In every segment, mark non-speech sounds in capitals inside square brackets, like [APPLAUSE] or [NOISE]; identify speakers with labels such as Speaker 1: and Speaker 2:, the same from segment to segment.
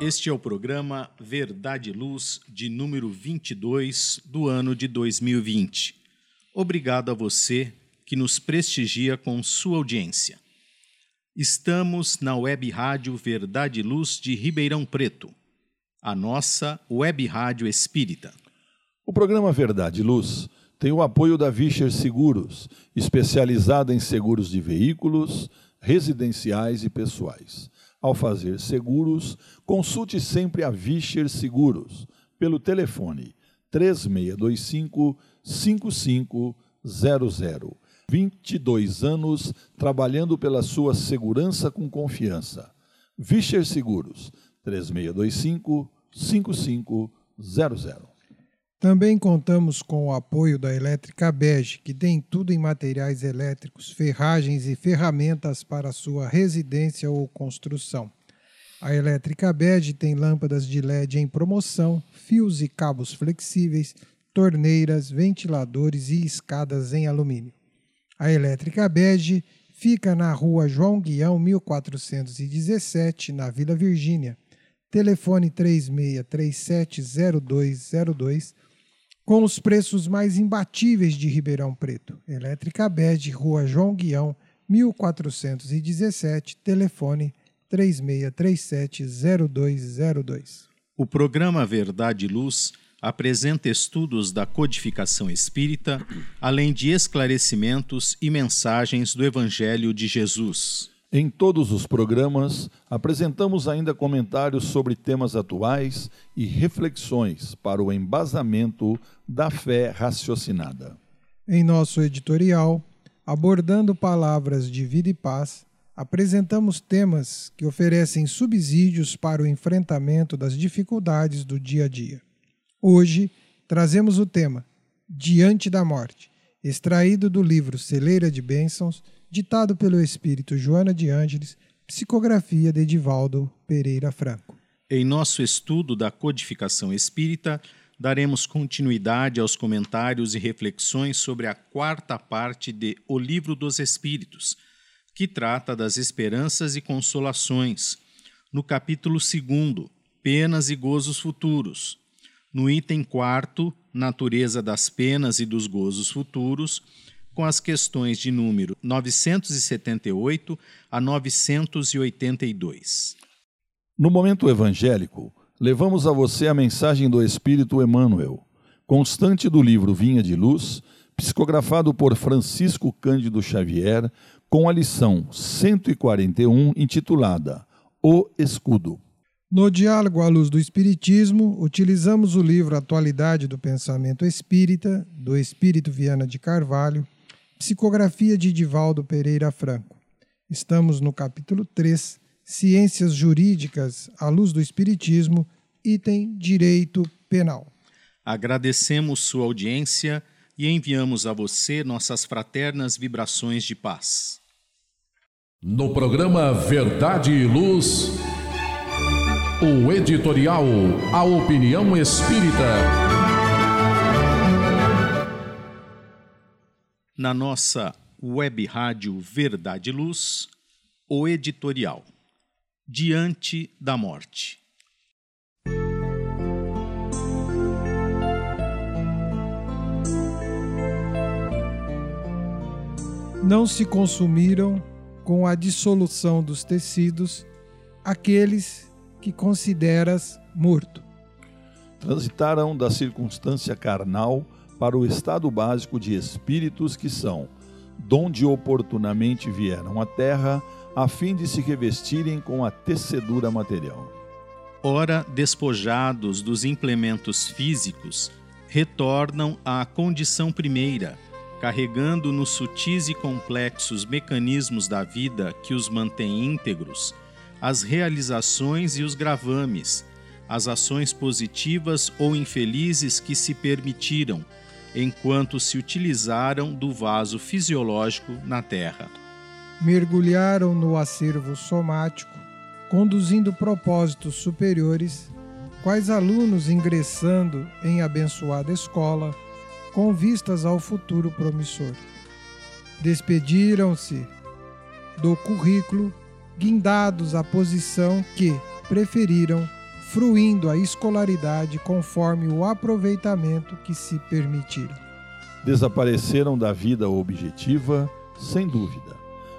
Speaker 1: Este é o programa Verdade e Luz, de número 22 do ano de 2020. Obrigado a você que nos prestigia com sua audiência. Estamos na Web Rádio Verdade e Luz de Ribeirão Preto, a nossa Web Rádio Espírita.
Speaker 2: O programa Verdade e Luz tem o apoio da Vischer Seguros, especializada em seguros de veículos, residenciais e pessoais. Ao fazer seguros, consulte sempre a Vischer Seguros pelo telefone 3625 5500. 22 anos trabalhando pela sua segurança com confiança. Vischer Seguros 3625 5500.
Speaker 3: Também contamos com o apoio da Elétrica Bege, que tem tudo em materiais elétricos, ferragens e ferramentas para sua residência ou construção. A Elétrica Bege tem lâmpadas de LED em promoção, fios e cabos flexíveis, torneiras, ventiladores e escadas em alumínio. A Elétrica Bege fica na rua João Guião 1417, na Vila Virgínia. Telefone 36370202 com os preços mais imbatíveis de Ribeirão Preto. Elétrica Bed, Rua João Guião, 1417, telefone 36370202.
Speaker 1: O programa Verdade e Luz apresenta estudos da codificação espírita, além de esclarecimentos e mensagens do Evangelho de Jesus.
Speaker 2: Em todos os programas, apresentamos ainda comentários sobre temas atuais e reflexões para o embasamento da fé raciocinada.
Speaker 3: Em nosso editorial, abordando palavras de vida e paz, apresentamos temas que oferecem subsídios para o enfrentamento das dificuldades do dia a dia. Hoje, trazemos o tema Diante da Morte, extraído do livro Celeira de Bênçãos ditado pelo espírito Joana de Ângeles, psicografia de Edivaldo Pereira Franco.
Speaker 1: Em nosso estudo da codificação espírita, daremos continuidade aos comentários e reflexões sobre a quarta parte de O Livro dos Espíritos, que trata das esperanças e consolações, no capítulo 2, Penas e Gozos Futuros, no item 4, Natureza das Penas e dos Gozos Futuros, com as questões de número 978 a 982.
Speaker 2: No momento evangélico, levamos a você a mensagem do Espírito Emmanuel, constante do livro Vinha de Luz, psicografado por Francisco Cândido Xavier, com a lição 141 intitulada O Escudo.
Speaker 3: No diálogo à luz do Espiritismo, utilizamos o livro Atualidade do Pensamento Espírita, do Espírito Viana de Carvalho, Psicografia de Divaldo Pereira Franco. Estamos no capítulo 3, Ciências Jurídicas à luz do Espiritismo, item Direito Penal.
Speaker 1: Agradecemos sua audiência e enviamos a você nossas fraternas vibrações de paz.
Speaker 4: No programa Verdade e Luz, o editorial A Opinião Espírita.
Speaker 1: Na nossa web rádio Verdade e Luz, o editorial Diante da Morte.
Speaker 3: Não se consumiram com a dissolução dos tecidos aqueles que consideras morto.
Speaker 2: Transitaram da circunstância carnal para o estado básico de espíritos que são, donde oportunamente vieram à terra, a fim de se revestirem com a tecedura material.
Speaker 1: Ora, despojados dos implementos físicos, retornam à condição primeira, carregando nos sutis e complexos mecanismos da vida que os mantém íntegros, as realizações e os gravames, as ações positivas ou infelizes que se permitiram, enquanto se utilizaram do vaso fisiológico na Terra.
Speaker 3: Mergulharam no acervo somático, conduzindo propósitos superiores, quais alunos ingressando em abençoada escola, com vistas ao futuro promissor. Despediram-se do currículo, guindados à posição que preferiram fruindo a escolaridade conforme o aproveitamento que se permitiram.
Speaker 2: Desapareceram da vida objetiva, sem dúvida,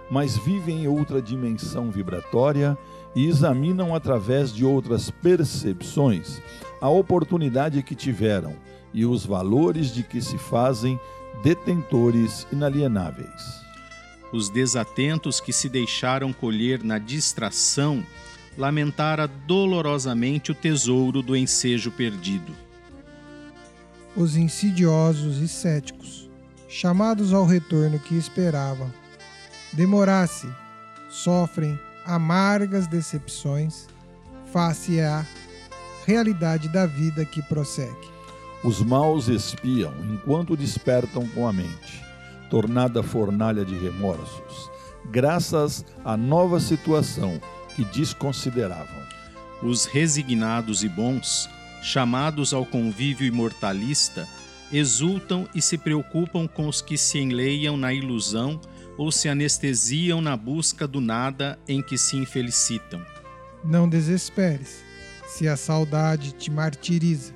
Speaker 2: mas vivem em outra dimensão vibratória e examinam através de outras percepções a oportunidade que tiveram e os valores de que se fazem detentores inalienáveis.
Speaker 1: Os desatentos que se deixaram colher na distração lamentara dolorosamente o tesouro do ensejo perdido.
Speaker 3: Os insidiosos e céticos, chamados ao retorno que esperavam, demorasse, sofrem amargas decepções face à realidade da vida que prossegue.
Speaker 2: Os maus espiam enquanto despertam com a mente, tornada fornalha de remorsos, graças à nova situação que desconsideravam.
Speaker 1: Os resignados e bons, chamados ao convívio imortalista, exultam e se preocupam com os que se enleiam na ilusão ou se anestesiam na busca do nada em que se infelicitam.
Speaker 3: Não desesperes, se a saudade te martiriza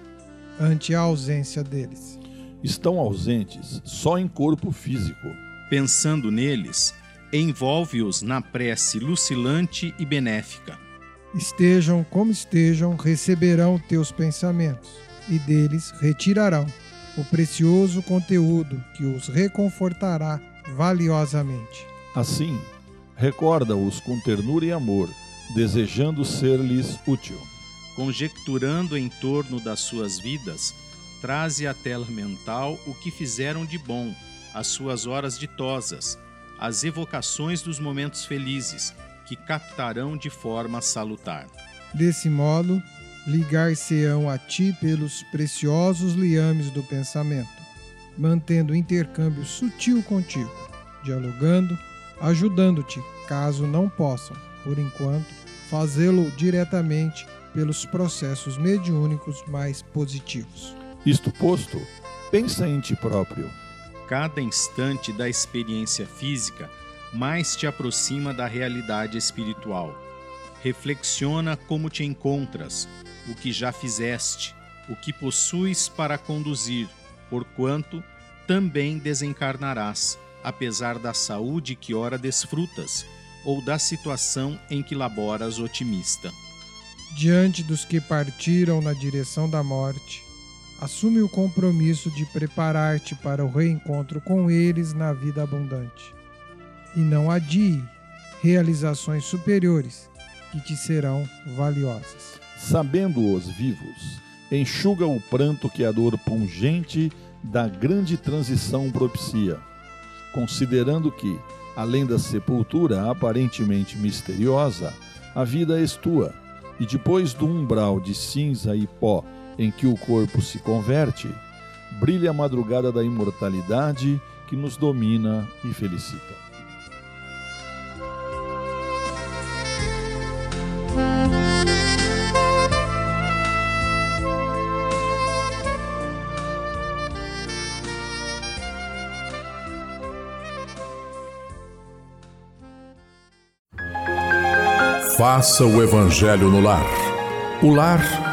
Speaker 3: ante a ausência deles.
Speaker 2: Estão ausentes só em corpo físico.
Speaker 1: Pensando neles, envolve-os na prece lucilante e benéfica.
Speaker 3: Estejam como estejam, receberão teus pensamentos, e deles retirarão o precioso conteúdo que os reconfortará valiosamente.
Speaker 2: Assim, recorda-os com ternura e amor, desejando ser-lhes útil.
Speaker 1: Conjecturando em torno das suas vidas, traze à tela mental o que fizeram de bom, as suas horas ditosas, as evocações dos momentos felizes, que captarão de forma salutar.
Speaker 3: Desse modo, ligar-se-ão a ti pelos preciosos liames do pensamento, mantendo intercâmbio sutil contigo, dialogando, ajudando-te, caso não possam, por enquanto, fazê-lo diretamente pelos processos mediúnicos mais positivos.
Speaker 2: Isto posto, pensa em ti próprio
Speaker 1: cada instante da experiência física mais te aproxima da realidade espiritual. Reflexiona como te encontras, o que já fizeste, o que possuis para conduzir, porquanto também desencarnarás, apesar da saúde que ora desfrutas, ou da situação em que laboras otimista.
Speaker 3: Diante dos que partiram na direção da morte, assume o compromisso de preparar-te para o reencontro com eles na vida abundante. E não adie realizações superiores que te serão valiosas.
Speaker 2: Sabendo-os vivos, enxuga o pranto que a dor pungente da grande transição propicia, considerando que, além da sepultura aparentemente misteriosa, a vida és tua, e depois do umbral de cinza e pó em que o corpo se converte, brilha a madrugada da imortalidade que nos domina e felicita.
Speaker 4: Faça o Evangelho no lar. O lar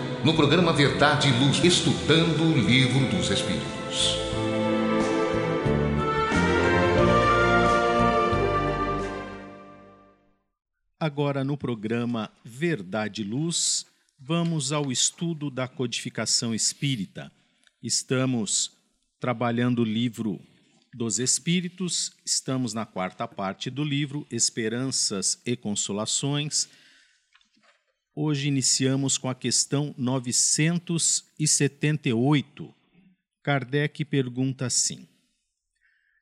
Speaker 5: no programa Verdade e Luz, estudando o Livro dos Espíritos.
Speaker 1: Agora, no programa Verdade e Luz, vamos ao estudo da codificação espírita. Estamos trabalhando o livro dos Espíritos, estamos na quarta parte do livro Esperanças e Consolações Hoje iniciamos com a questão 978. Kardec pergunta assim: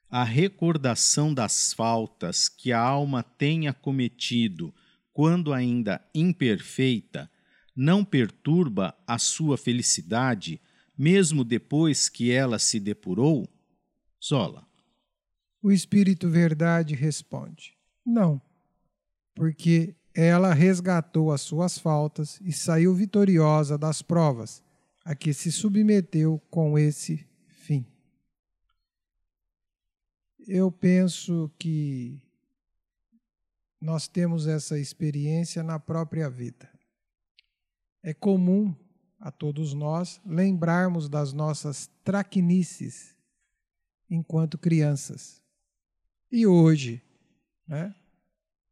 Speaker 1: A recordação das faltas que a alma tenha cometido quando ainda imperfeita não perturba a sua felicidade, mesmo depois que ela se depurou? Zola.
Speaker 3: O Espírito Verdade responde: Não, porque ela resgatou as suas faltas e saiu vitoriosa das provas a que se submeteu com esse fim. Eu penso que nós temos essa experiência na própria vida. É comum a todos nós lembrarmos das nossas traquinices enquanto crianças. E hoje, né,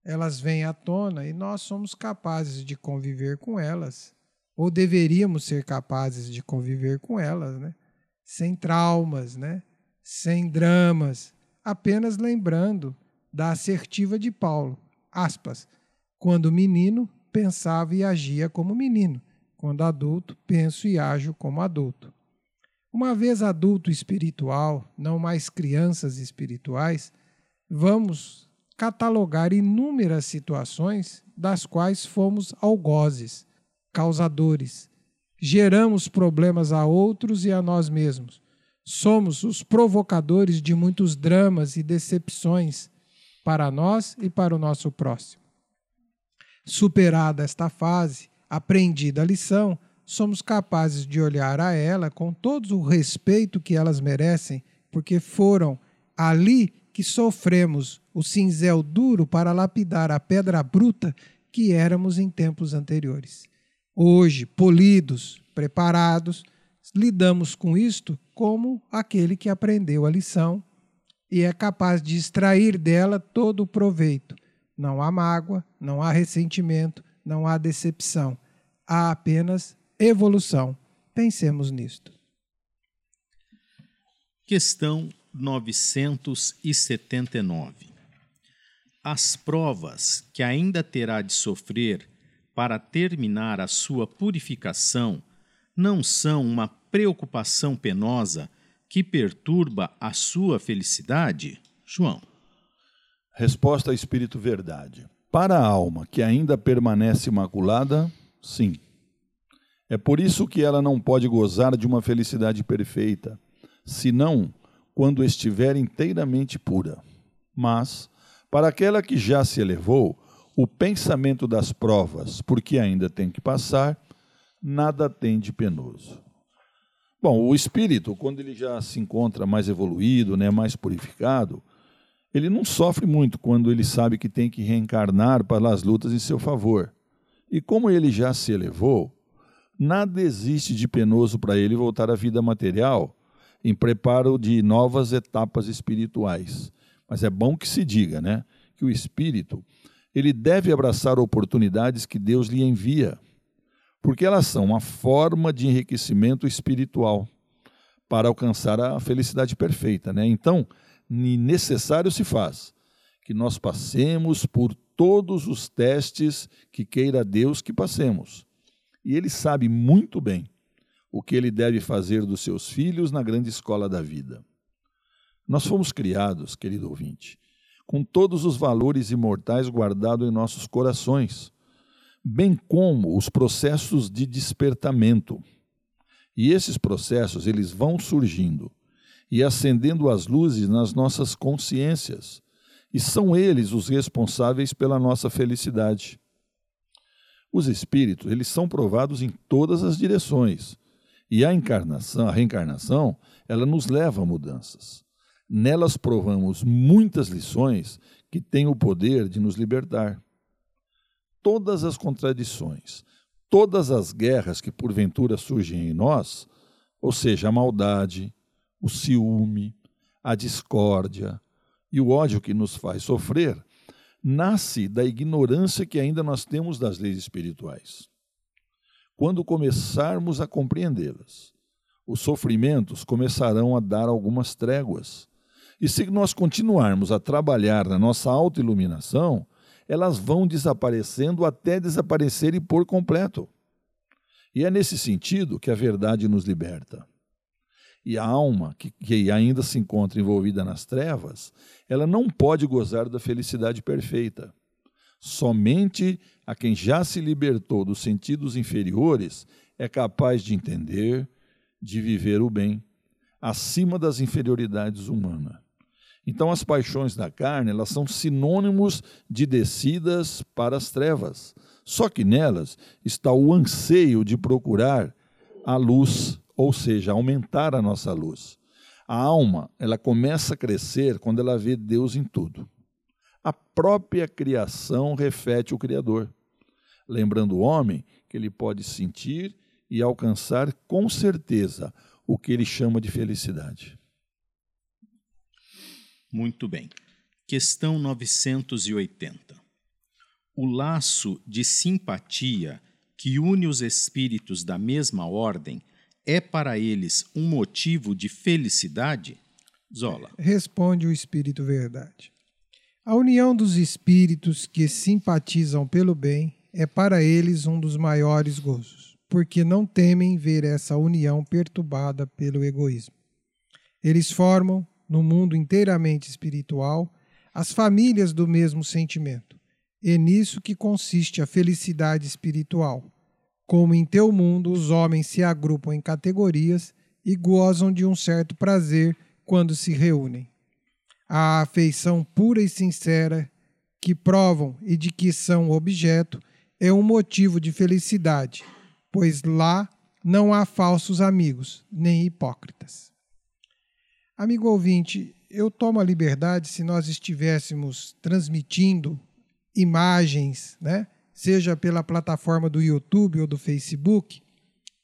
Speaker 3: elas vêm à tona e nós somos capazes de conviver com elas, ou deveríamos ser capazes de conviver com elas, né? sem traumas, né? sem dramas, apenas lembrando da assertiva de Paulo, aspas, quando menino pensava e agia como menino, quando adulto penso e ajo como adulto. Uma vez adulto espiritual, não mais crianças espirituais, vamos catalogar inúmeras situações das quais fomos algozes, causadores. Geramos problemas a outros e a nós mesmos. Somos os provocadores de muitos dramas e decepções para nós e para o nosso próximo. Superada esta fase, aprendida a lição, somos capazes de olhar a ela com todo o respeito que elas merecem, porque foram ali que sofremos o cinzel duro para lapidar a pedra bruta que éramos em tempos anteriores. Hoje, polidos, preparados, lidamos com isto como aquele que aprendeu a lição e é capaz de extrair dela todo o proveito. Não há mágoa, não há ressentimento, não há decepção. Há apenas evolução. Pensemos nisto.
Speaker 1: Questão 979. As provas que ainda terá de sofrer para terminar a sua purificação não são uma preocupação penosa que perturba a sua felicidade? João.
Speaker 2: Resposta Espírito Verdade. Para a alma que ainda permanece imaculada, sim. É por isso que ela não pode gozar de uma felicidade perfeita, senão quando estiver inteiramente pura. Mas, para aquela que já se elevou, o pensamento das provas, porque ainda tem que passar, nada tem de penoso. Bom, o espírito, quando ele já se encontra mais evoluído, né, mais purificado, ele não sofre muito quando ele sabe que tem que reencarnar para as lutas em seu favor. E como ele já se elevou, nada existe de penoso para ele voltar à vida material em preparo de novas etapas espirituais. Mas é bom que se diga, né, que o espírito ele deve abraçar oportunidades que Deus lhe envia, porque elas são uma forma de enriquecimento espiritual para alcançar a felicidade perfeita, né? Então, necessário se faz que nós passemos por todos os testes que queira Deus que passemos. E ele sabe muito bem o que ele deve fazer dos seus filhos na grande escola da vida. Nós fomos criados, querido ouvinte, com todos os valores imortais guardados em nossos corações, bem como os processos de despertamento. E esses processos, eles vão surgindo e acendendo as luzes nas nossas consciências, e são eles os responsáveis pela nossa felicidade. Os espíritos, eles são provados em todas as direções, e a encarnação, a reencarnação, ela nos leva a mudanças. Nelas provamos muitas lições que têm o poder de nos libertar. Todas as contradições, todas as guerras que porventura surgem em nós, ou seja, a maldade, o ciúme, a discórdia e o ódio que nos faz sofrer, nasce da ignorância que ainda nós temos das leis espirituais. Quando começarmos a compreendê-las, os sofrimentos começarão a dar algumas tréguas. E se nós continuarmos a trabalhar na nossa autoiluminação, elas vão desaparecendo até desaparecerem por completo. E é nesse sentido que a verdade nos liberta. E a alma, que, que ainda se encontra envolvida nas trevas, ela não pode gozar da felicidade perfeita. Somente a quem já se libertou dos sentidos inferiores é capaz de entender, de viver o bem, acima das inferioridades humanas. Então, as paixões da carne, elas são sinônimos de descidas para as trevas. Só que nelas está o anseio de procurar a luz ou seja, aumentar a nossa luz. A alma, ela começa a crescer quando ela vê Deus em tudo. A própria criação reflete o Criador, lembrando o homem que ele pode sentir e alcançar com certeza o que ele chama de felicidade.
Speaker 1: Muito bem. Questão 980. O laço de simpatia que une os espíritos da mesma ordem é para eles um motivo de felicidade? Zola.
Speaker 3: Responde o Espírito Verdade. A união dos espíritos que simpatizam pelo bem é para eles um dos maiores gozos, porque não temem ver essa união perturbada pelo egoísmo. Eles formam, no mundo inteiramente espiritual, as famílias do mesmo sentimento. É nisso que consiste a felicidade espiritual como em teu mundo os homens se agrupam em categorias e gozam de um certo prazer quando se reúnem. A afeição pura e sincera que provam e de que são objeto é um motivo de felicidade, pois lá não há falsos amigos, nem hipócritas. Amigo ouvinte, eu tomo a liberdade se nós estivéssemos transmitindo imagens, né? seja pela plataforma do YouTube ou do Facebook,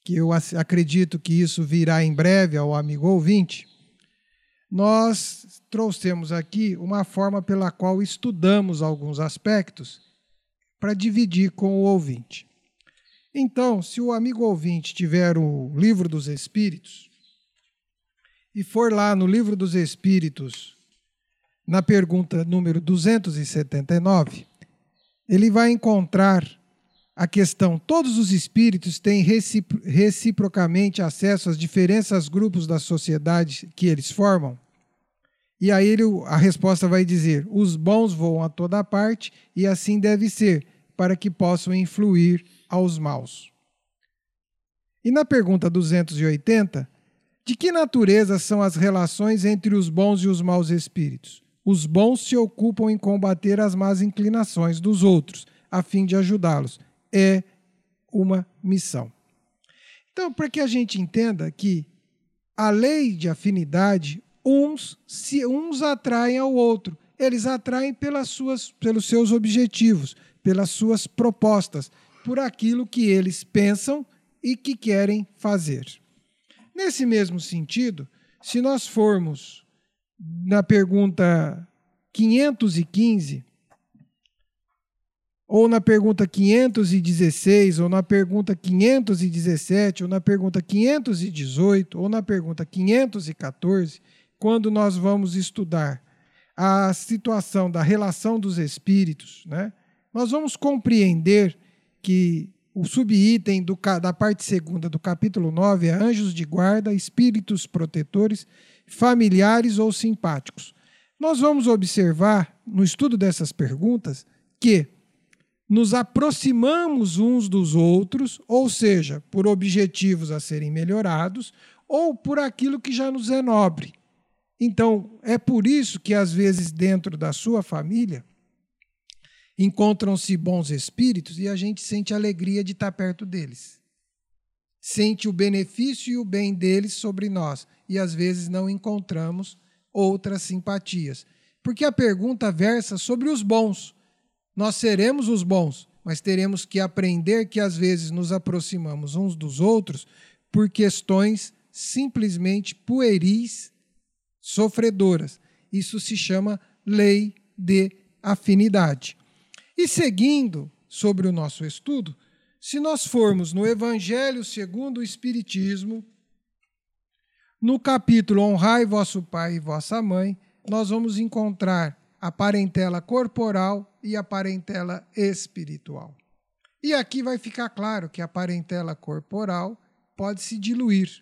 Speaker 3: que eu acredito que isso virá em breve ao amigo ouvinte, nós trouxemos aqui uma forma pela qual estudamos alguns aspectos para dividir com o ouvinte. Então, se o amigo ouvinte tiver o Livro dos Espíritos e for lá no Livro dos Espíritos, na pergunta número 279, ele vai encontrar a questão: todos os espíritos têm reciprocamente acesso às diferentes grupos da sociedade que eles formam? E aí ele, a resposta vai dizer: os bons voam a toda parte e assim deve ser, para que possam influir aos maus. E na pergunta 280, de que natureza são as relações entre os bons e os maus espíritos? Os bons se ocupam em combater as más inclinações dos outros, a fim de ajudá-los. É uma missão. Então, para que a gente entenda que a lei de afinidade, uns se uns atraem ao outro, eles atraem pelas suas, pelos seus objetivos, pelas suas propostas, por aquilo que eles pensam e que querem fazer. Nesse mesmo sentido, se nós formos na pergunta 515, ou na pergunta 516, ou na pergunta 517, ou na pergunta 518, ou na pergunta 514, quando nós vamos estudar a situação da relação dos espíritos, né, nós vamos compreender que o subitem do, da parte segunda do capítulo 9 é anjos de guarda, espíritos protetores, familiares ou simpáticos. Nós vamos observar, no estudo dessas perguntas, que nos aproximamos uns dos outros, ou seja, por objetivos a serem melhorados, ou por aquilo que já nos é nobre. Então, é por isso que, às vezes, dentro da sua família, encontram-se bons espíritos e a gente sente alegria de estar perto deles. Sente o benefício e o bem deles sobre nós e às vezes não encontramos outras simpatias. Porque a pergunta versa sobre os bons. Nós seremos os bons, mas teremos que aprender que às vezes nos aproximamos uns dos outros por questões simplesmente pueris, sofredoras. Isso se chama lei de afinidade. E seguindo sobre o nosso estudo, se nós formos no Evangelho segundo o Espiritismo, no capítulo Honrai vosso pai e vossa mãe, nós vamos encontrar a parentela corporal e a parentela espiritual. E aqui vai ficar claro que a parentela corporal pode se diluir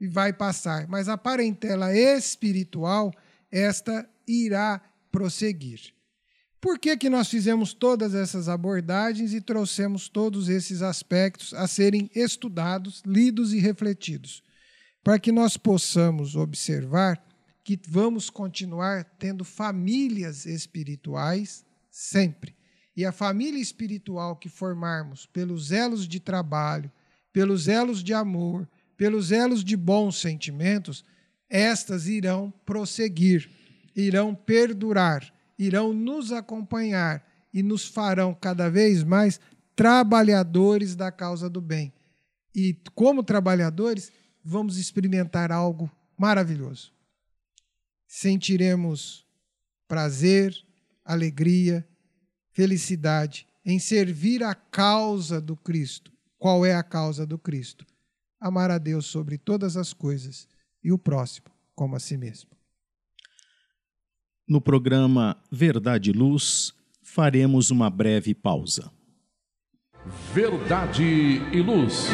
Speaker 3: e vai passar, mas a parentela espiritual, esta irá prosseguir. Por que, que nós fizemos todas essas abordagens e trouxemos todos esses aspectos a serem estudados, lidos e refletidos? Para que nós possamos observar que vamos continuar tendo famílias espirituais sempre. E a família espiritual que formarmos pelos elos de trabalho, pelos elos de amor, pelos elos de bons sentimentos, estas irão prosseguir, irão perdurar irão nos acompanhar e nos farão cada vez mais trabalhadores da causa do bem. E como trabalhadores, vamos experimentar algo maravilhoso. Sentiremos prazer, alegria, felicidade em servir a causa do Cristo. Qual é a causa do Cristo? Amar a Deus sobre todas as coisas e o próximo como a si mesmo.
Speaker 1: No programa Verdade e Luz, faremos uma breve pausa.
Speaker 4: Verdade e Luz.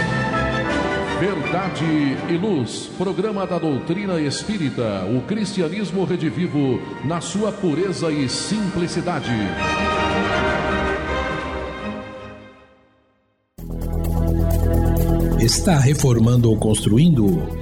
Speaker 4: Verdade e Luz, programa da doutrina espírita, o cristianismo redivivo na sua pureza e simplicidade.
Speaker 6: Está reformando ou construindo?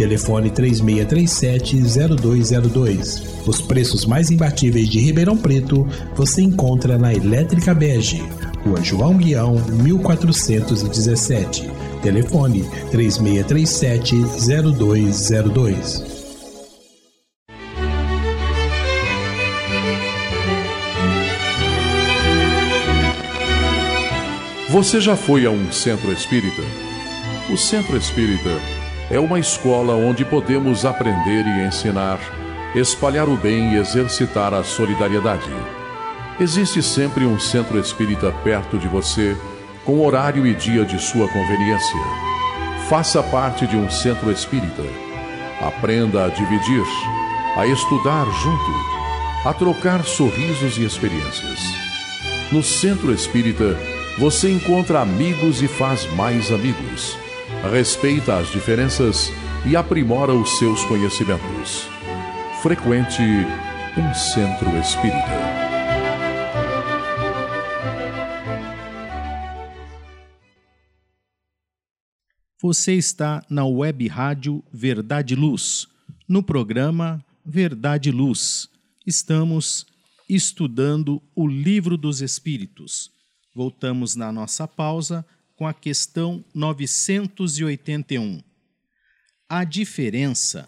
Speaker 6: Telefone 3637-0202. Os preços mais imbatíveis de Ribeirão Preto você encontra na Elétrica Bege, Rua João Guião, 1417. Telefone 3637-0202.
Speaker 4: Você já foi a um centro espírita? O centro espírita é uma escola onde podemos aprender e ensinar espalhar o bem e exercitar a solidariedade. Existe sempre um centro espírita perto de você, com horário e dia de sua conveniência. Faça parte de um centro espírita. Aprenda a dividir, a estudar junto, a trocar sorrisos e experiências. No centro espírita, você encontra amigos e faz mais amigos. Respeita as diferenças e aprimora os seus conhecimentos. Frequente um centro espírita.
Speaker 1: Você está na web rádio Verdade Luz, no programa Verdade Luz. Estamos estudando o Livro dos Espíritos. Voltamos na nossa pausa com a questão 981. A diferença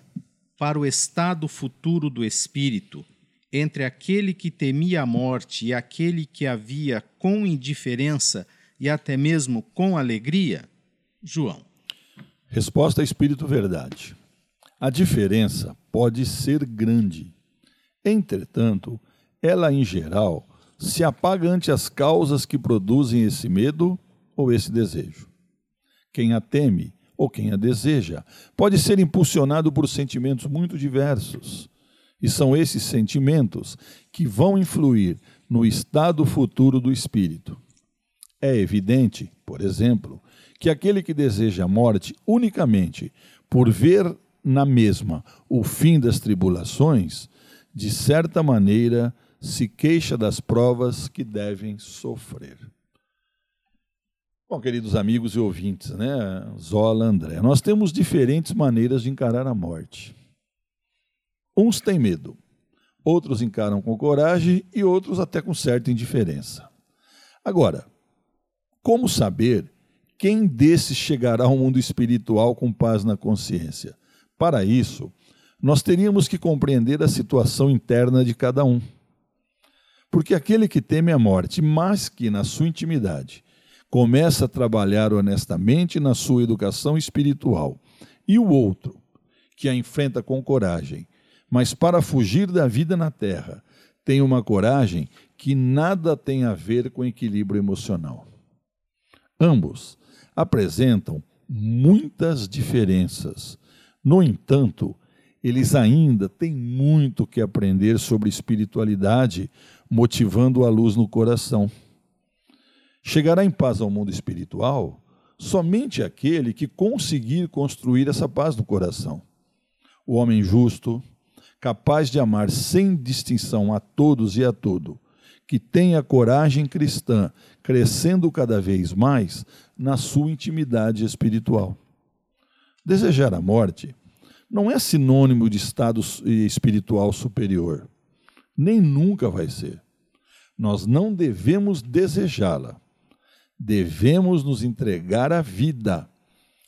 Speaker 1: para o estado futuro do espírito entre aquele que temia a morte e aquele que a via com indiferença e até mesmo com alegria? João.
Speaker 2: Resposta Espírito Verdade. A diferença pode ser grande. Entretanto, ela em geral se apaga ante as causas que produzem esse medo ou esse desejo. Quem a teme ou quem a deseja pode ser impulsionado por sentimentos muito diversos. E são esses sentimentos que vão influir no estado futuro do espírito. É evidente, por exemplo, que aquele que deseja a morte unicamente por ver na mesma o fim das tribulações, de certa maneira se queixa das provas que devem sofrer. Bom, queridos amigos e ouvintes, né? Zola André, nós temos diferentes maneiras de encarar a morte. Uns têm medo, outros encaram com coragem e outros até com certa indiferença. Agora, como saber quem desses chegará ao mundo espiritual com paz na consciência? Para isso, nós teríamos que compreender a situação interna de cada um. Porque aquele que teme a morte, mas que na sua intimidade começa a trabalhar honestamente na sua educação espiritual, e o outro, que a enfrenta com coragem, mas para fugir da vida na terra, tem uma coragem que nada tem a ver com equilíbrio emocional. Ambos apresentam muitas diferenças. No entanto, eles ainda têm muito que aprender sobre espiritualidade, motivando a luz no coração. Chegará em paz ao mundo espiritual somente aquele que conseguir construir essa paz no coração. O homem justo, capaz de amar sem distinção a todos e a tudo, que tem a coragem cristã crescendo cada vez mais na sua intimidade espiritual. Desejar a morte não é sinônimo de estado espiritual superior, nem nunca vai ser. Nós não devemos desejá-la. Devemos nos entregar à vida,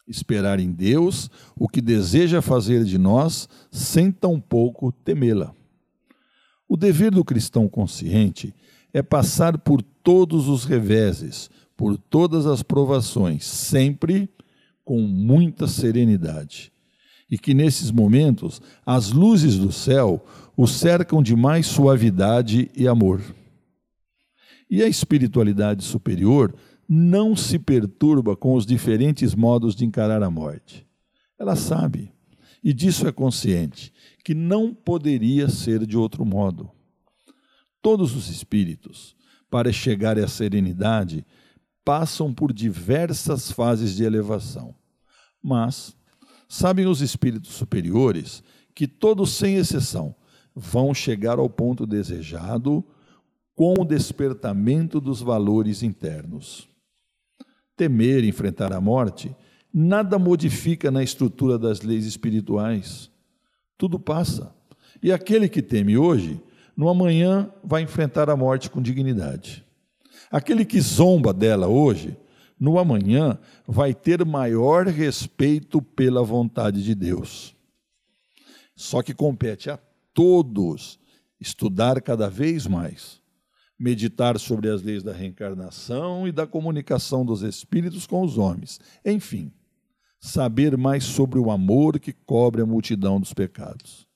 Speaker 2: esperar em Deus o que deseja fazer de nós, sem tampouco temê-la. O dever do cristão consciente é passar por todos os reveses, por todas as provações, sempre com muita serenidade. E que nesses momentos as luzes do céu o cercam de mais suavidade e amor. E a espiritualidade superior não se perturba com os diferentes modos de encarar a morte. Ela sabe, e disso é consciente, que não poderia ser de outro modo. Todos os espíritos, para chegar à serenidade, passam por diversas fases de elevação. Mas sabem os espíritos superiores que todos, sem exceção, vão chegar ao ponto desejado com o despertamento dos valores internos. Temer enfrentar a morte nada modifica na estrutura das leis espirituais. Tudo passa. E aquele que teme hoje no amanhã vai enfrentar a morte com dignidade. Aquele que zomba dela hoje, no amanhã vai ter maior respeito pela vontade de Deus. Só que compete a todos estudar cada vez mais, meditar sobre as leis da reencarnação e da comunicação dos espíritos com os homens. Enfim, saber mais sobre o amor que cobre a multidão dos pecados.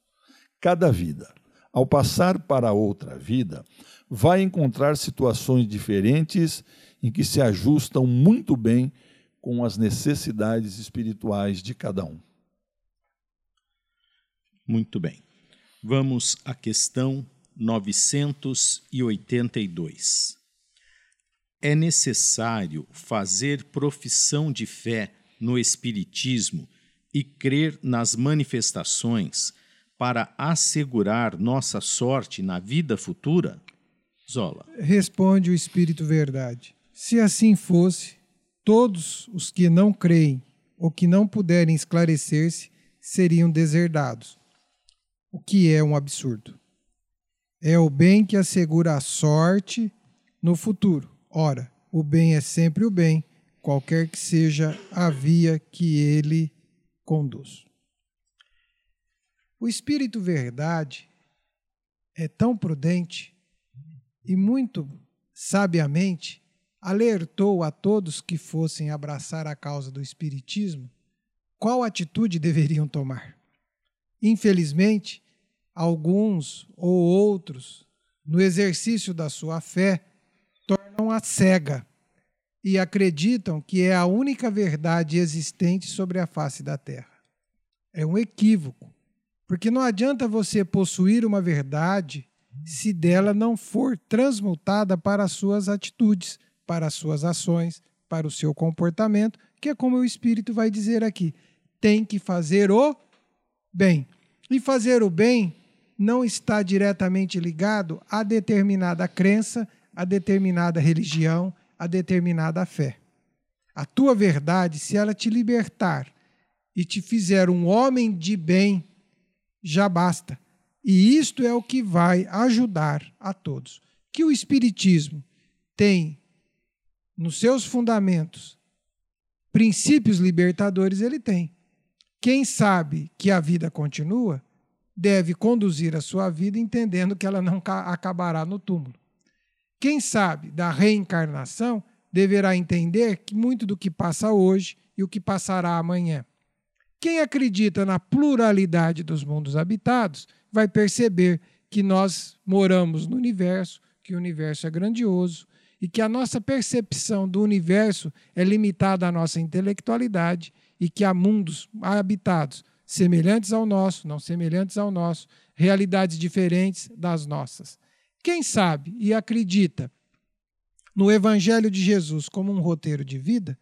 Speaker 2: Cada vida, ao passar para outra vida, vai encontrar situações diferentes em que se ajustam muito bem com as necessidades espirituais de cada um.
Speaker 1: Muito bem. Vamos à questão 982. É necessário fazer profissão de fé no Espiritismo e crer nas manifestações para assegurar nossa sorte na vida futura? Zola.
Speaker 3: Responde o Espírito Verdade. Se assim fosse, todos os que não creem ou que não puderem esclarecer-se seriam deserdados, o que é um absurdo. É o bem que assegura a sorte no futuro. Ora, o bem é sempre o bem, qualquer que seja a via que ele conduz. O Espírito Verdade é tão prudente e muito sabiamente alertou a todos que fossem abraçar a causa do Espiritismo qual atitude deveriam tomar. Infelizmente, alguns ou outros, no exercício da sua fé, tornam-a cega e acreditam que é a única verdade existente sobre a face da Terra. É um equívoco, porque não adianta você possuir uma verdade se dela não for transmutada para as suas atitudes, para as suas ações, para o seu comportamento, que é como o Espírito vai dizer aqui. Tem que fazer o bem. E fazer o bem não está diretamente ligado a determinada crença, a determinada religião, a determinada fé. A tua verdade, se ela te libertar e te fizer um homem de bem, já basta. E isto é o que vai ajudar a todos. Que o Espiritismo tem nos seus fundamentos princípios libertadores, ele tem. Quem sabe que a vida continua, deve conduzir a sua vida entendendo que ela não acabará no túmulo. Quem sabe da reencarnação, deverá entender que muito do que passa hoje e o que passará amanhã. Quem acredita na pluralidade dos mundos habitados vai perceber que nós moramos no universo, que o universo é grandioso e que a nossa percepção do universo é limitada à nossa intelectualidade e que há mundos habitados semelhantes ao nosso, não semelhantes ao nosso, realidades diferentes das nossas. Quem sabe e acredita no Evangelho de Jesus como um roteiro de vida,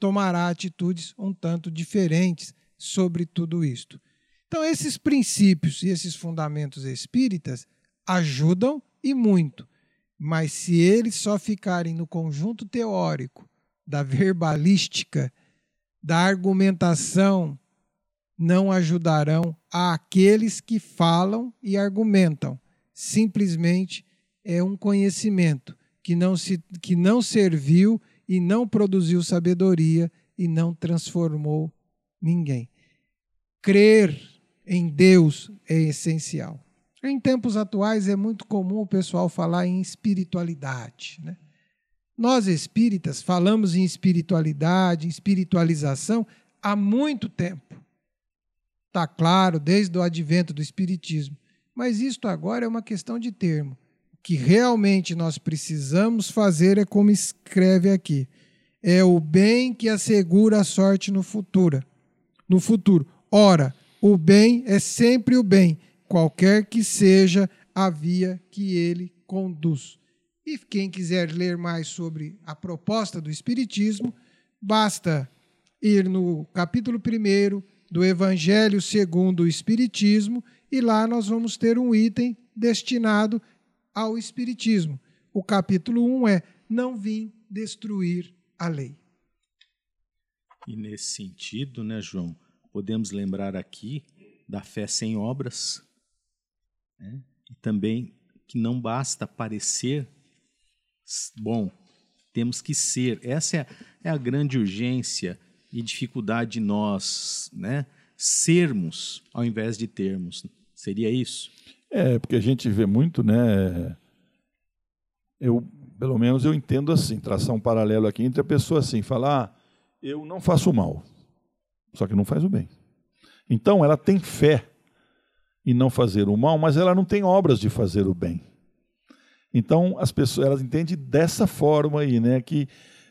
Speaker 3: tomará atitudes um tanto diferentes sobre tudo isto. Então, esses princípios e esses fundamentos espíritas ajudam e muito, mas se eles só ficarem no conjunto teórico da verbalística, da argumentação, não ajudarão àqueles que falam e argumentam. Simplesmente é um conhecimento que não, se, que não serviu e não produziu sabedoria e não transformou ninguém. Crer em Deus é essencial. Em tempos atuais é muito comum o pessoal falar em espiritualidade. Né? Nós espíritas falamos em espiritualidade, em espiritualização há muito tempo. Está claro, desde o advento do espiritismo. Mas isto agora é uma questão de termo. O que realmente nós precisamos fazer é como escreve aqui: é o bem que assegura a sorte no futuro. No futuro. Ora, o bem é sempre o bem, qualquer que seja a via que ele conduz. E quem quiser ler mais sobre a proposta do Espiritismo, basta ir no capítulo 1 do Evangelho segundo o Espiritismo, e lá nós vamos ter um item destinado ao Espiritismo. O capítulo 1 é Não vim destruir a lei.
Speaker 1: E nesse sentido, né, João, podemos lembrar aqui da fé sem obras, né? e também que não basta parecer bom, temos que ser. Essa é, é a grande urgência e dificuldade de nós, né? Sermos ao invés de termos. Seria isso?
Speaker 2: É, porque a gente vê muito, né? Eu, pelo menos eu entendo assim, traçar um paralelo aqui entre a pessoa assim, falar, ah, eu não faço mal, só que não faz o bem. Então ela tem fé e não fazer o mal, mas ela não tem obras de fazer o bem. Então as pessoas elas entendem dessa forma aí, né? Que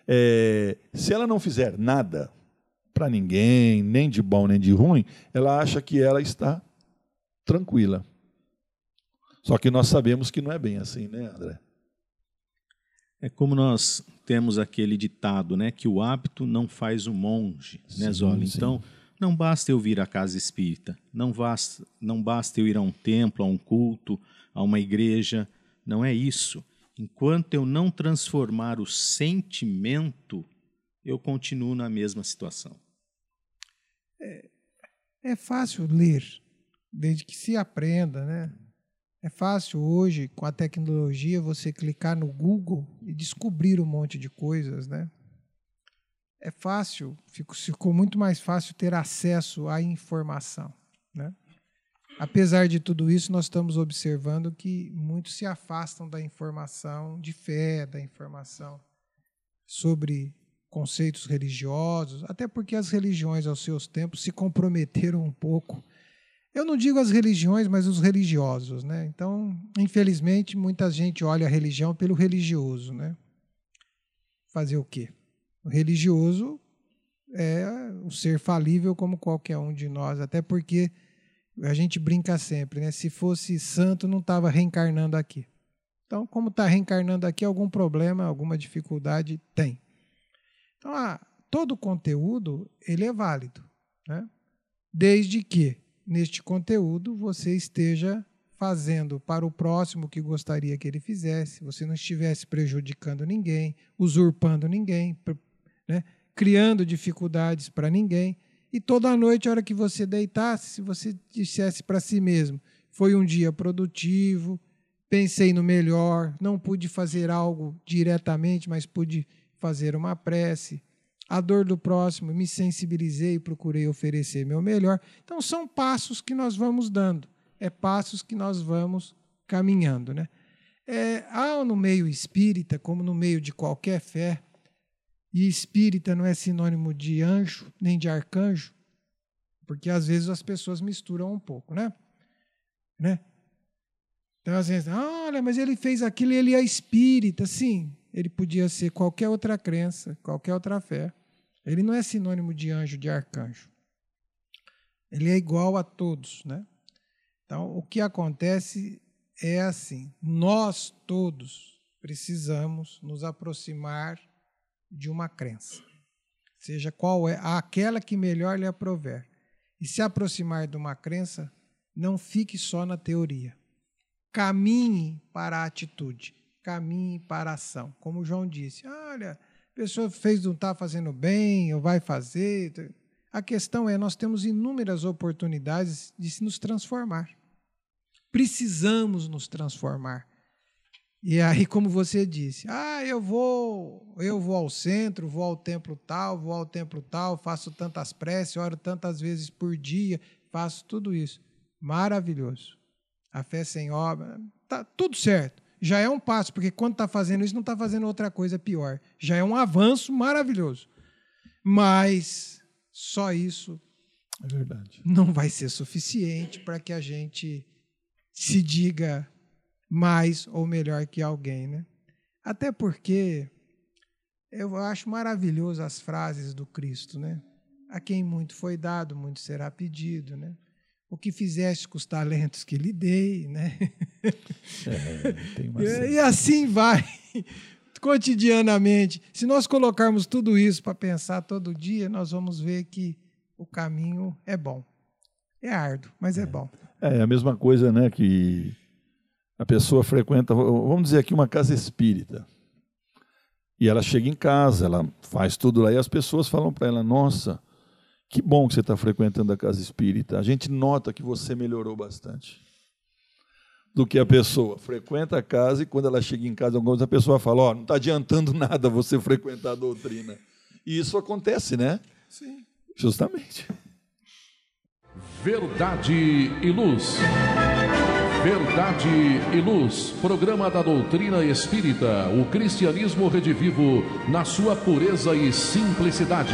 Speaker 2: é, se ela não fizer nada para ninguém, nem de bom nem de ruim, ela acha que ela está tranquila. Só que nós sabemos que não é bem assim, né, André?
Speaker 1: É como nós temos aquele ditado, né, que o hábito não faz o monge, né, sim, né, Zola? Então, não basta eu vir à casa espírita, não basta, não basta eu ir a um templo, a um culto, a uma igreja, não é isso. Enquanto eu não transformar o sentimento, eu continuo na mesma situação.
Speaker 3: É, é fácil ler, desde que se aprenda, né? É fácil hoje, com a tecnologia, você clicar no Google e descobrir um monte de coisas, né? É fácil, ficou, muito mais fácil ter acesso à informação, né? Apesar de tudo isso, nós estamos observando que muitos se afastam da informação de fé, da informação sobre conceitos religiosos, até porque as religiões aos seus tempos se comprometeram um pouco eu não digo as religiões, mas os religiosos, né? Então, infelizmente, muita gente olha a religião pelo religioso, né? Fazer o quê? O religioso é o ser falível como qualquer um de nós, até porque a gente brinca sempre, né? Se fosse santo, não estava reencarnando aqui. Então, como está reencarnando aqui, algum problema, alguma dificuldade tem. Então, ah, todo conteúdo ele é válido, né? Desde que neste conteúdo você esteja fazendo para o próximo que gostaria que ele fizesse, você não estivesse prejudicando ninguém, usurpando ninguém, né? criando dificuldades para ninguém. E toda noite, a hora que você deitasse, se você dissesse para si mesmo: foi um dia produtivo, pensei no melhor, não pude fazer algo diretamente, mas pude fazer uma prece, a dor do próximo, me sensibilizei e procurei oferecer meu melhor. Então, são passos que nós vamos dando, é passos que nós vamos caminhando. Né? É, há no meio espírita, como no meio de qualquer fé, e espírita não é sinônimo de anjo nem de arcanjo, porque às vezes as pessoas misturam um pouco, né? né? Então, às vezes, olha, mas ele fez aquilo e ele é espírita. Sim, ele podia ser qualquer outra crença, qualquer outra fé. Ele não é sinônimo de anjo, de arcanjo. Ele é igual a todos, né? Então, o que acontece é assim: nós todos precisamos nos aproximar de uma crença, seja qual é aquela que melhor lhe aprover. E se aproximar de uma crença, não fique só na teoria. Caminhe para a atitude caminhe para a ação. Como João disse, olha, a pessoa fez não está fazendo bem, ou vai fazer. A questão é, nós temos inúmeras oportunidades de se nos transformar. Precisamos nos transformar. E aí, como você disse, ah, eu vou, eu vou ao centro, vou ao templo tal, vou ao templo tal, faço tantas preces, oro tantas vezes por dia, faço tudo isso. Maravilhoso. A fé sem obra, tá tudo certo já é um passo, porque quando está fazendo isso, não está fazendo outra coisa pior. Já é um avanço maravilhoso. Mas só isso
Speaker 2: é verdade.
Speaker 3: não vai ser suficiente para que a gente se diga mais ou melhor que alguém, né? Até porque eu acho maravilhoso as frases do Cristo, né? A quem muito foi dado, muito será pedido, né? O que fizeste com os talentos que lhe dei, né? [LAUGHS] É, e assim vai, [LAUGHS] cotidianamente. Se nós colocarmos tudo isso para pensar todo dia, nós vamos ver que o caminho é bom. É árduo, mas é, é bom.
Speaker 2: É a mesma coisa, né, que a pessoa frequenta, vamos dizer aqui, uma casa espírita. E ela chega em casa, ela faz tudo lá, e as pessoas falam para ela: Nossa, que bom que você está frequentando a casa espírita. A gente nota que você melhorou bastante. Do que a pessoa frequenta a casa e quando ela chega em casa, a pessoa fala: Ó, oh, não está adiantando [LAUGHS] nada você frequentar a doutrina. E isso acontece, né?
Speaker 3: Sim.
Speaker 2: Justamente.
Speaker 4: Verdade e luz. Verdade e Luz, programa da doutrina espírita, o cristianismo redivivo na sua pureza e simplicidade.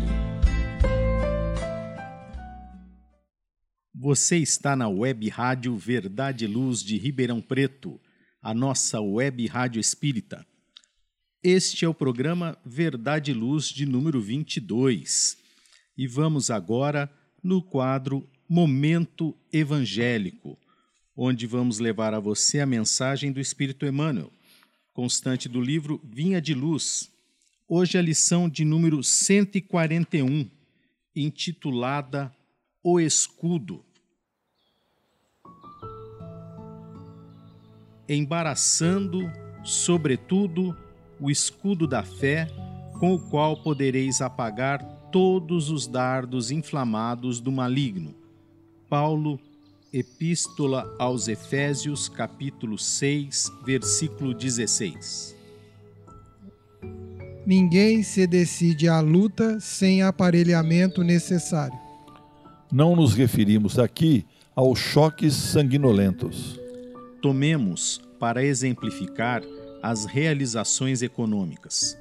Speaker 1: Você está na web rádio Verdade e Luz de Ribeirão Preto a nossa web rádio espírita. Este é o programa Verdade e Luz de número 22. E vamos agora no quadro Momento Evangélico, onde vamos levar a você a mensagem do Espírito Emmanuel, constante do livro Vinha de Luz. Hoje a lição de número 141, intitulada O Escudo. Embaraçando, sobretudo, o escudo da fé, com o qual podereis apagar todos os dardos inflamados do maligno. Paulo, Epístola aos Efésios, capítulo 6, versículo 16.
Speaker 3: Ninguém se decide à luta sem aparelhamento necessário.
Speaker 2: Não nos referimos aqui aos choques sanguinolentos
Speaker 1: Tomemos para exemplificar as realizações econômicas.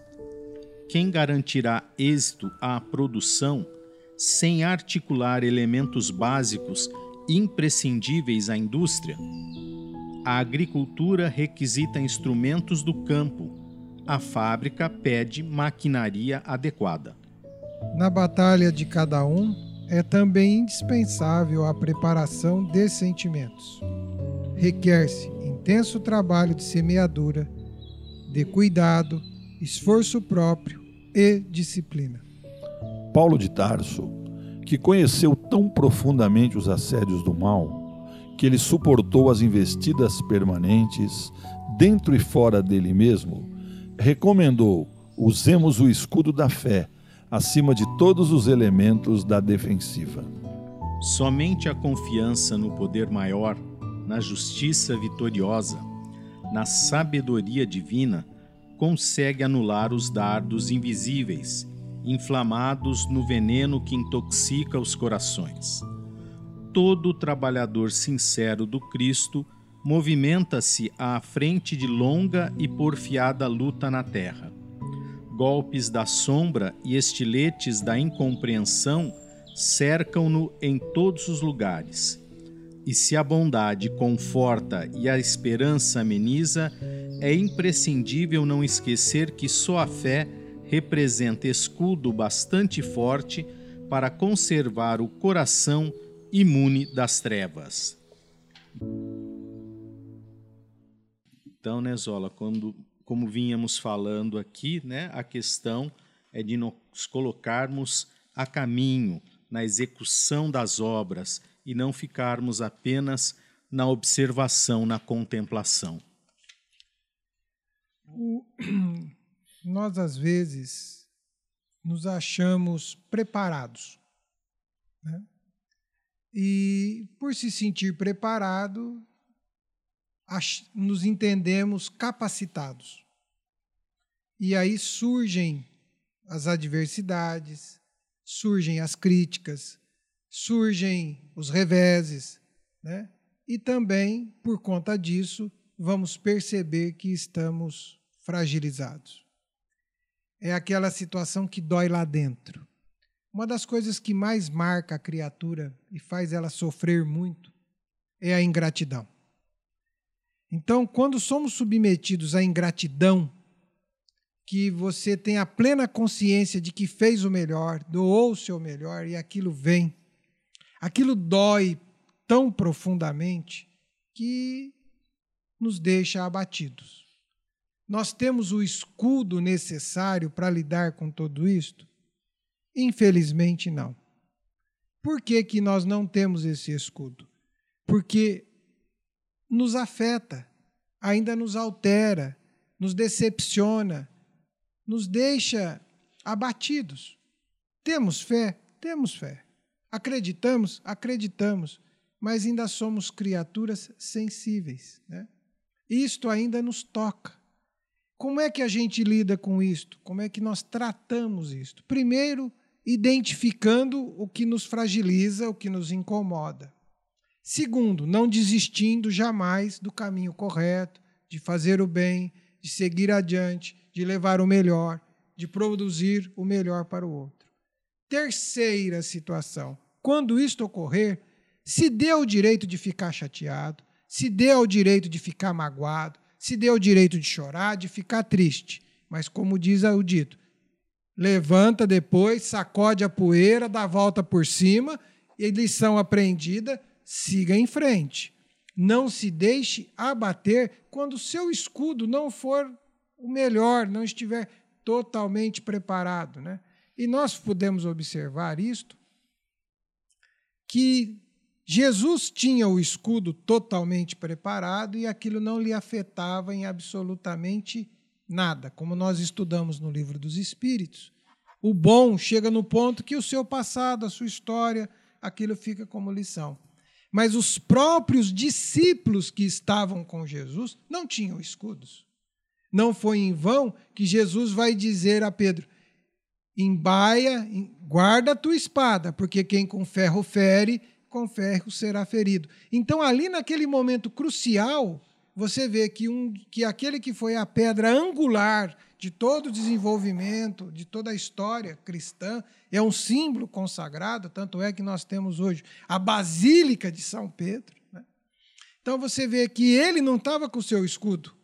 Speaker 1: Quem garantirá êxito à produção sem articular elementos básicos imprescindíveis à indústria? A agricultura requisita instrumentos do campo, a fábrica pede maquinaria adequada.
Speaker 3: Na batalha de cada um, é também indispensável a preparação de sentimentos requer-se intenso trabalho de semeadura, de cuidado, esforço próprio e disciplina.
Speaker 2: Paulo de Tarso, que conheceu tão profundamente os assédios do mal, que ele suportou as investidas permanentes, dentro e fora dele mesmo, recomendou: usemos o escudo da fé acima de todos os elementos da defensiva.
Speaker 1: Somente a confiança no poder maior na justiça vitoriosa, na sabedoria divina, consegue anular os dardos invisíveis, inflamados no veneno que intoxica os corações. Todo trabalhador sincero do Cristo movimenta-se à frente de longa e porfiada luta na terra. Golpes da sombra e estiletes da incompreensão cercam-no em todos os lugares e se a bondade conforta e a esperança ameniza, é imprescindível não esquecer que só a fé representa escudo bastante forte para conservar o coração imune das trevas. Então, né, Zola, quando, como vínhamos falando aqui, né, a questão é de nos colocarmos a caminho na execução das obras e não ficarmos apenas na observação, na contemplação.
Speaker 3: O, [CLEARS THROAT] nós, às vezes, nos achamos preparados. Né? E, por se sentir preparado, nos entendemos capacitados. E aí surgem as adversidades, surgem as críticas, surgem os reveses, né? E também, por conta disso, vamos perceber que estamos fragilizados. É aquela situação que dói lá dentro. Uma das coisas que mais marca a criatura e faz ela sofrer muito é a ingratidão. Então, quando somos submetidos à ingratidão, que você tem a plena consciência de que fez o melhor, doou o seu melhor e aquilo vem, aquilo dói tão profundamente que nos deixa abatidos. Nós temos o escudo necessário para lidar com tudo isto? Infelizmente, não. Por que, que nós não temos esse escudo? Porque nos afeta, ainda nos altera, nos decepciona, nos deixa abatidos. Temos fé? Temos fé. Acreditamos? Acreditamos. Mas ainda somos criaturas sensíveis. Né? Isto ainda nos toca. Como é que a gente lida com isto? Como é que nós tratamos isto? Primeiro, identificando o que nos fragiliza, o que nos incomoda. Segundo, não desistindo jamais do caminho correto, de fazer o bem, de seguir adiante, de levar o melhor, de produzir o melhor para o outro. Terceira situação: quando isto ocorrer, se dê o direito de ficar chateado, se dê o direito de ficar magoado, se dê o direito de chorar, de ficar triste. Mas, como diz o dito, levanta depois, sacode a poeira, dá a volta por cima e lição aprendida, siga em frente. Não se deixe abater quando seu escudo não for o melhor, não estiver totalmente preparado. Né? E nós podemos observar isto, que Jesus tinha o escudo totalmente preparado e aquilo não lhe afetava em absolutamente nada, como nós estudamos no livro dos Espíritos. O bom chega no ponto que o seu passado, a sua história, aquilo fica como lição. Mas os próprios discípulos que estavam com Jesus não tinham escudos. Não foi em vão que Jesus vai dizer a Pedro: embaia, guarda a tua espada, porque quem com ferro fere, com ferro será ferido. Então, ali naquele momento crucial, você vê que, um, que aquele que foi a pedra angular de todo o desenvolvimento, de toda a história cristã, é um símbolo consagrado, tanto é que nós temos hoje a Basílica de São Pedro. Né? Então você vê que ele não estava com o seu escudo,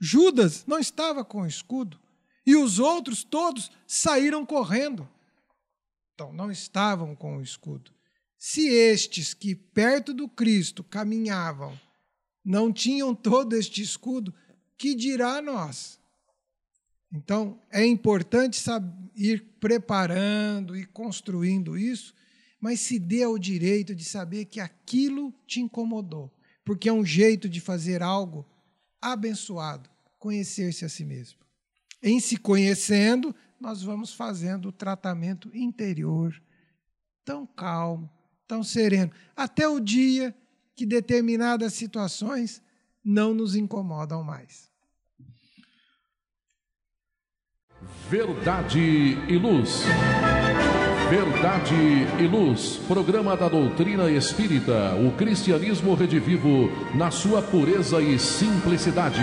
Speaker 3: Judas não estava com escudo e os outros todos saíram correndo. Então, não estavam com o escudo. Se estes que perto do Cristo caminhavam não tinham todo este escudo, que dirá nós? Então, é importante ir preparando e construindo isso, mas se dê ao direito de saber que aquilo te incomodou, porque é um jeito de fazer algo abençoado, conhecer-se a si mesmo. Em se conhecendo, nós vamos fazendo o tratamento interior, tão calmo, tão sereno, até o dia que determinadas situações não nos incomodam mais.
Speaker 4: Verdade e Luz. Verdade e Luz, programa da doutrina espírita, o cristianismo redivivo na sua pureza e simplicidade.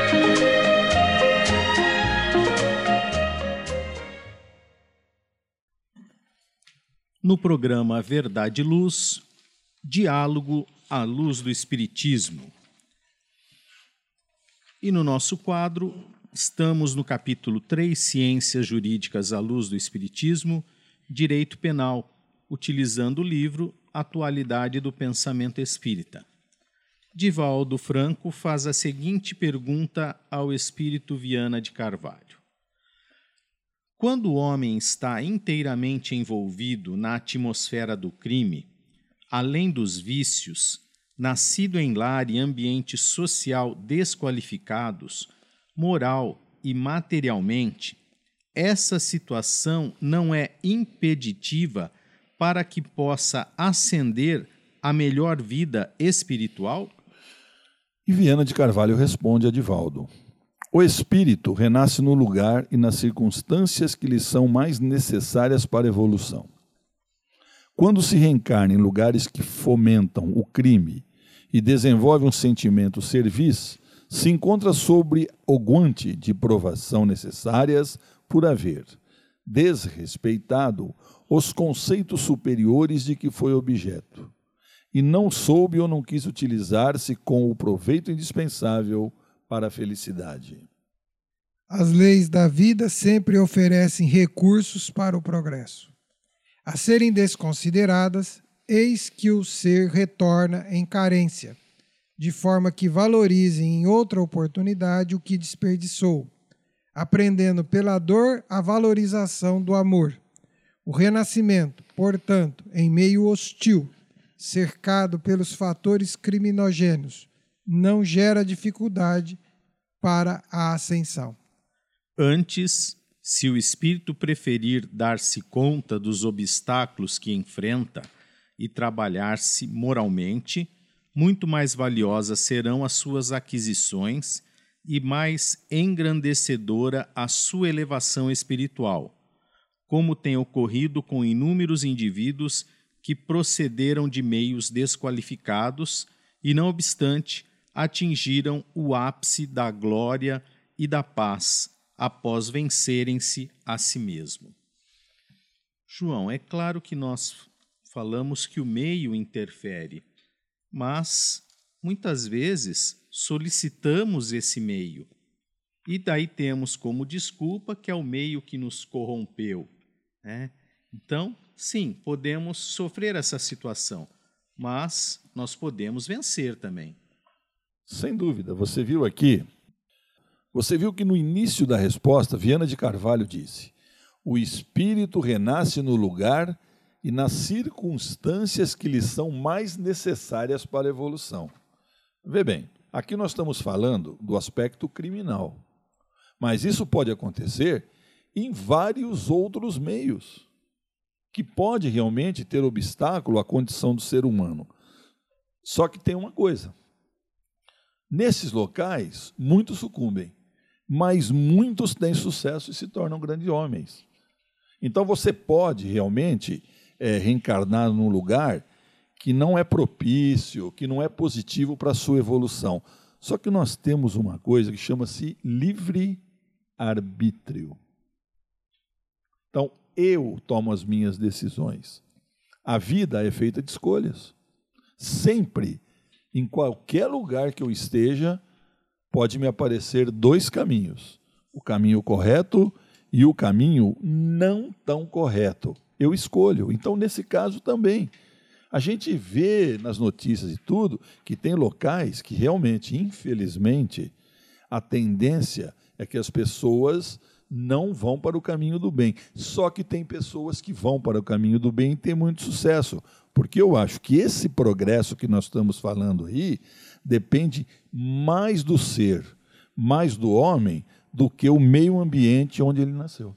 Speaker 1: No programa Verdade e Luz, Diálogo à Luz do Espiritismo. E no nosso quadro, estamos no capítulo 3, Ciências Jurídicas à Luz do Espiritismo Direito Penal, utilizando o livro Atualidade do Pensamento Espírita. Divaldo Franco faz a seguinte pergunta ao espírito Viana de Carvalho: Quando o homem está inteiramente envolvido na atmosfera do crime, além dos vícios, nascido em lar e ambiente social desqualificados, moral e materialmente, essa situação não é impeditiva para que possa ascender a melhor vida espiritual?
Speaker 2: E Viana de Carvalho responde a Divaldo: O espírito renasce no lugar e nas circunstâncias que lhe são mais necessárias para a evolução. Quando se reencarna em lugares que fomentam o crime e desenvolve um sentimento serviço, se encontra sobre o guante de provação necessárias por haver desrespeitado os conceitos superiores de que foi objeto, e não soube ou não quis utilizar-se com o proveito indispensável para a felicidade.
Speaker 3: As leis da vida sempre oferecem recursos para o progresso. A serem desconsideradas, eis que o ser retorna em carência, de forma que valorize em outra oportunidade o que desperdiçou aprendendo pela dor a valorização do amor. O renascimento, portanto, em meio hostil, cercado pelos fatores criminogênios, não gera dificuldade para a ascensão.
Speaker 1: Antes, se o espírito preferir dar-se conta dos obstáculos que enfrenta e trabalhar-se moralmente, muito mais valiosas serão as suas aquisições e mais engrandecedora a sua elevação espiritual, como tem ocorrido com inúmeros indivíduos que procederam de meios desqualificados e, não obstante, atingiram o ápice da glória e da paz após vencerem-se a si mesmo. João, é claro que nós falamos que o meio interfere, mas muitas vezes solicitamos esse meio. E daí temos como desculpa que é o meio que nos corrompeu. Né? Então, sim, podemos sofrer essa situação, mas nós podemos vencer também.
Speaker 2: Sem dúvida. Você viu aqui, você viu que no início da resposta, Viana de Carvalho disse: o espírito renasce no lugar e nas circunstâncias que lhe são mais necessárias para a evolução. Vê bem, Aqui nós estamos falando do aspecto criminal. Mas isso pode acontecer em vários outros meios, que pode realmente ter obstáculo à condição do ser humano. Só que tem uma coisa: nesses locais, muitos sucumbem, mas muitos têm sucesso e se tornam grandes homens. Então você pode realmente é, reencarnar num lugar que não é propício, que não é positivo para a sua evolução. Só que nós temos uma coisa que chama-se livre-arbítrio. Então, eu tomo as minhas decisões. A vida é feita de escolhas. Sempre, em qualquer lugar que eu esteja, pode me aparecer dois caminhos: o caminho correto e o caminho não tão correto. Eu escolho. Então, nesse caso também, a gente vê nas notícias e tudo que tem locais que realmente, infelizmente, a tendência é que as pessoas não vão para o caminho do bem. Só que tem pessoas que vão para o caminho do bem e têm muito sucesso. Porque eu acho que esse progresso que nós estamos falando aí depende mais do ser, mais do homem, do que o meio ambiente onde ele nasceu.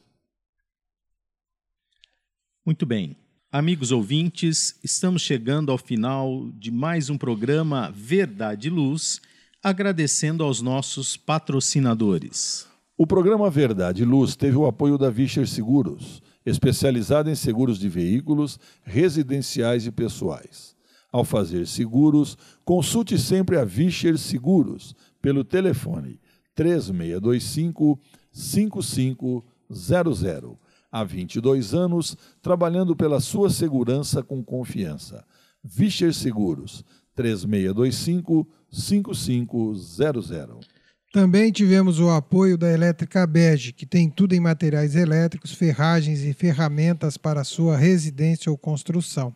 Speaker 1: Muito bem. Amigos ouvintes, estamos chegando ao final de mais um programa Verdade e Luz, agradecendo aos nossos patrocinadores.
Speaker 2: O programa Verdade e Luz teve o apoio da Vischer Seguros, especializada em seguros de veículos, residenciais e pessoais. Ao fazer seguros, consulte sempre a Vischer Seguros pelo telefone 3625 5500 há 22 anos, trabalhando pela sua segurança com confiança. Vischer Seguros, 3625 5500.
Speaker 3: Também tivemos o apoio da Elétrica Bege, que tem tudo em materiais elétricos, ferragens e ferramentas para sua residência ou construção.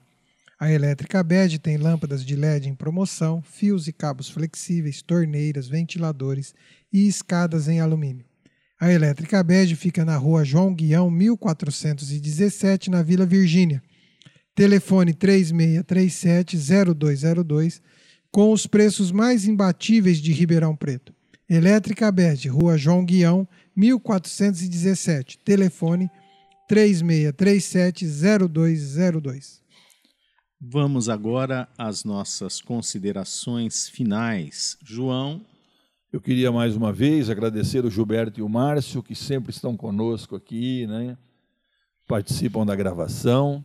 Speaker 3: A Elétrica Bege tem lâmpadas de LED em promoção, fios e cabos flexíveis, torneiras, ventiladores e escadas em alumínio. A Elétrica Bege fica na rua João Guião, 1417, na Vila Virgínia. Telefone 3637-0202, com os preços mais imbatíveis de Ribeirão Preto. Elétrica Bege, rua João Guião, 1417. Telefone 3637-0202.
Speaker 1: Vamos agora às nossas considerações finais. João.
Speaker 2: Eu queria mais uma vez agradecer o Gilberto e o Márcio, que sempre estão conosco aqui, né? participam da gravação,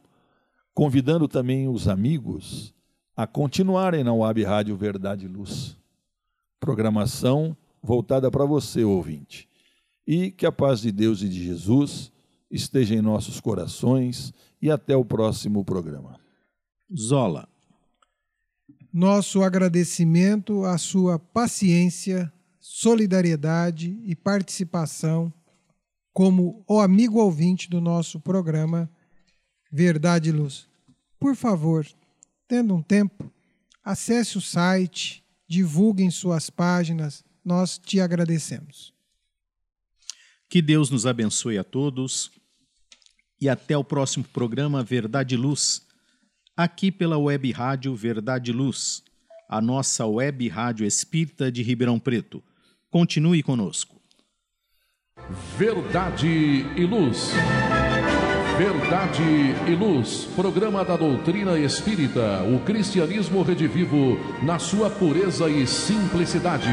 Speaker 2: convidando também os amigos a continuarem na Web Rádio Verdade e Luz. Programação voltada para você, ouvinte. E que a paz de Deus e de Jesus esteja em nossos corações e até o próximo programa.
Speaker 1: Zola.
Speaker 3: Nosso agradecimento à sua paciência, solidariedade e participação como o amigo ouvinte do nosso programa Verdade e Luz. Por favor, tendo um tempo, acesse o site, divulguem suas páginas, nós te agradecemos.
Speaker 1: Que Deus nos abençoe a todos e até o próximo programa Verdade e Luz aqui pela Web Rádio Verdade e Luz, a nossa web rádio espírita de Ribeirão Preto. Continue conosco.
Speaker 4: Verdade e Luz. Verdade e Luz, programa da doutrina espírita, o cristianismo redivivo na sua pureza e simplicidade.